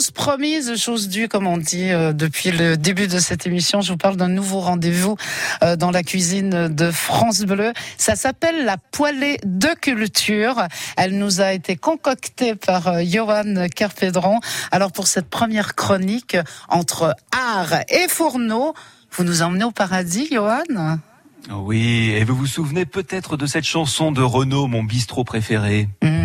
Chose promise, chose due, comme on dit euh, depuis le début de cette émission. Je vous parle d'un nouveau rendez-vous euh, dans la cuisine de France Bleu. Ça s'appelle la poêlée de culture. Elle nous a été concoctée par euh, Johan. Alors pour cette première chronique entre art et fourneau, vous nous emmenez au paradis, Johan? Oui, et vous vous souvenez peut-être de cette chanson de Renaud, mon bistrot préféré? Mmh.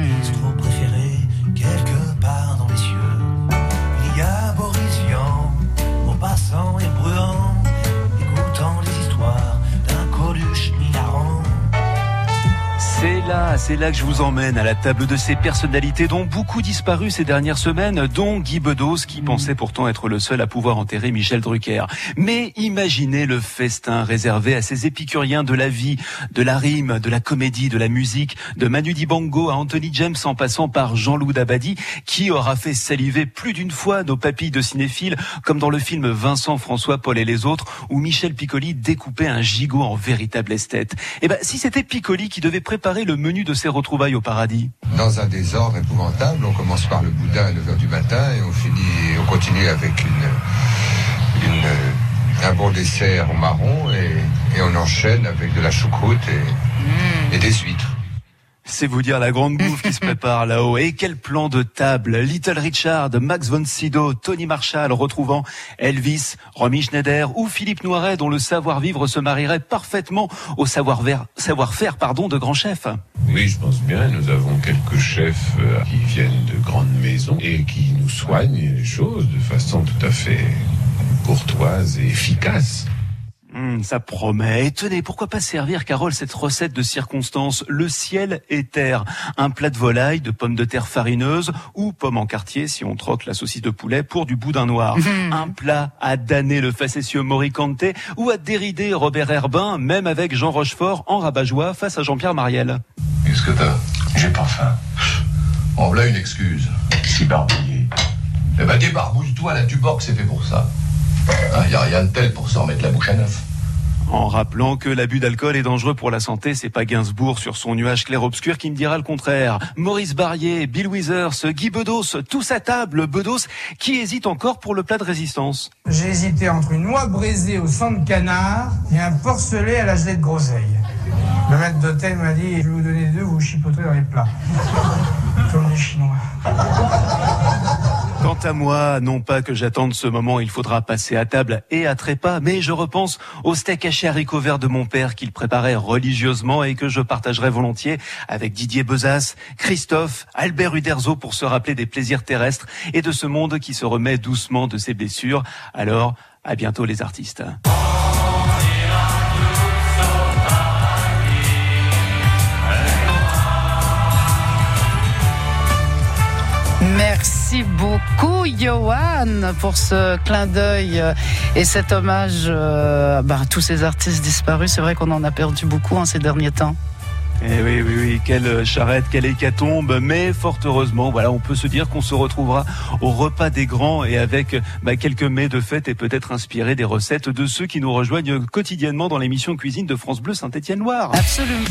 C'est là, c'est là que je vous emmène à la table de ces personnalités dont beaucoup disparu ces dernières semaines, dont Guy Bedos qui pensait pourtant être le seul à pouvoir enterrer Michel Drucker. Mais imaginez le festin réservé à ces épicuriens de la vie, de la rime, de la comédie, de la musique, de Manu Dibango à Anthony James en passant par Jean-Loup Dabadi, qui aura fait saliver plus d'une fois nos papilles de cinéphiles, comme dans le film Vincent, François, Paul et les autres, où Michel Piccoli découpait un gigot en véritable esthète. Eh ben, si c'était Piccoli qui devait préparer le menu de ses retrouvailles au paradis. dans un désordre épouvantable. On commence par le boudin à 9h du matin et on finit, on continue avec une, une- un bon dessert au marron et, et on enchaîne avec de la choucroute et, et des huîtres. C'est vous dire la grande bouffe qui se prépare là-haut. Et quel plan de table Little Richard, Max von Sydow, Tony Marshall retrouvant Elvis, Romy Schneider ou Philippe Noiret dont le savoir-vivre se marierait parfaitement au savoir-faire savoir -faire, pardon, de grands chefs. Oui, je pense bien. Nous avons quelques chefs euh, qui viennent de grandes maisons et qui nous soignent les choses de façon tout à fait courtoise et efficace. Hum, ça promet. Et tenez, pourquoi pas servir, Carole, cette recette de circonstance Le ciel et terre. Un plat de volaille, de pommes de terre farineuses ou pommes en quartier si on troque la saucisse de poulet pour du boudin noir. Un plat à damner le facétieux Moricante ou à dérider Robert Herbin, même avec Jean Rochefort en rabat-joie face à Jean-Pierre Mariel. Qu'est-ce que t'as? J'ai pas faim. En voilà une excuse. Si barbouillé. Eh ben débarbouille-toi, la tuborg c'est fait pour ça. Il y a rien de tel pour s'en mettre la bouche à neuf. En rappelant que l'abus d'alcool est dangereux pour la santé, c'est pas Gainsbourg sur son nuage clair-obscur qui me dira le contraire. Maurice Barrier, Bill Withers, Guy Bedos, tous à table, Bedos, qui hésite encore pour le plat de résistance. J'ai hésité entre une noix braisée au sang de canard et un porcelet à la gelée de groseille. Le maître d'hôtel m'a dit, je vais vous donner deux, vous chipoterez dans les plats. Comme Chinois. À moi, non pas que j'attende ce moment, il faudra passer à table et à trépas, mais je repense au steak haché haricots verts de mon père qu'il préparait religieusement et que je partagerai volontiers avec Didier Bezas, Christophe, Albert Uderzo pour se rappeler des plaisirs terrestres et de ce monde qui se remet doucement de ses blessures. Alors, à bientôt les artistes. Merci beaucoup, Johan, pour ce clin d'œil euh, et cet hommage euh, bah, à tous ces artistes disparus. C'est vrai qu'on en a perdu beaucoup en ces derniers temps. Eh oui, oui, oui, quelle charrette, quelle hécatombe, mais fort heureusement, voilà, on peut se dire qu'on se retrouvera au repas des grands et avec bah, quelques mets de fête et peut-être inspirés des recettes de ceux qui nous rejoignent quotidiennement dans l'émission Cuisine de France Bleu Saint-Étienne-Loire. Absolument.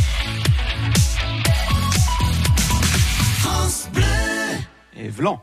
Et Vlan.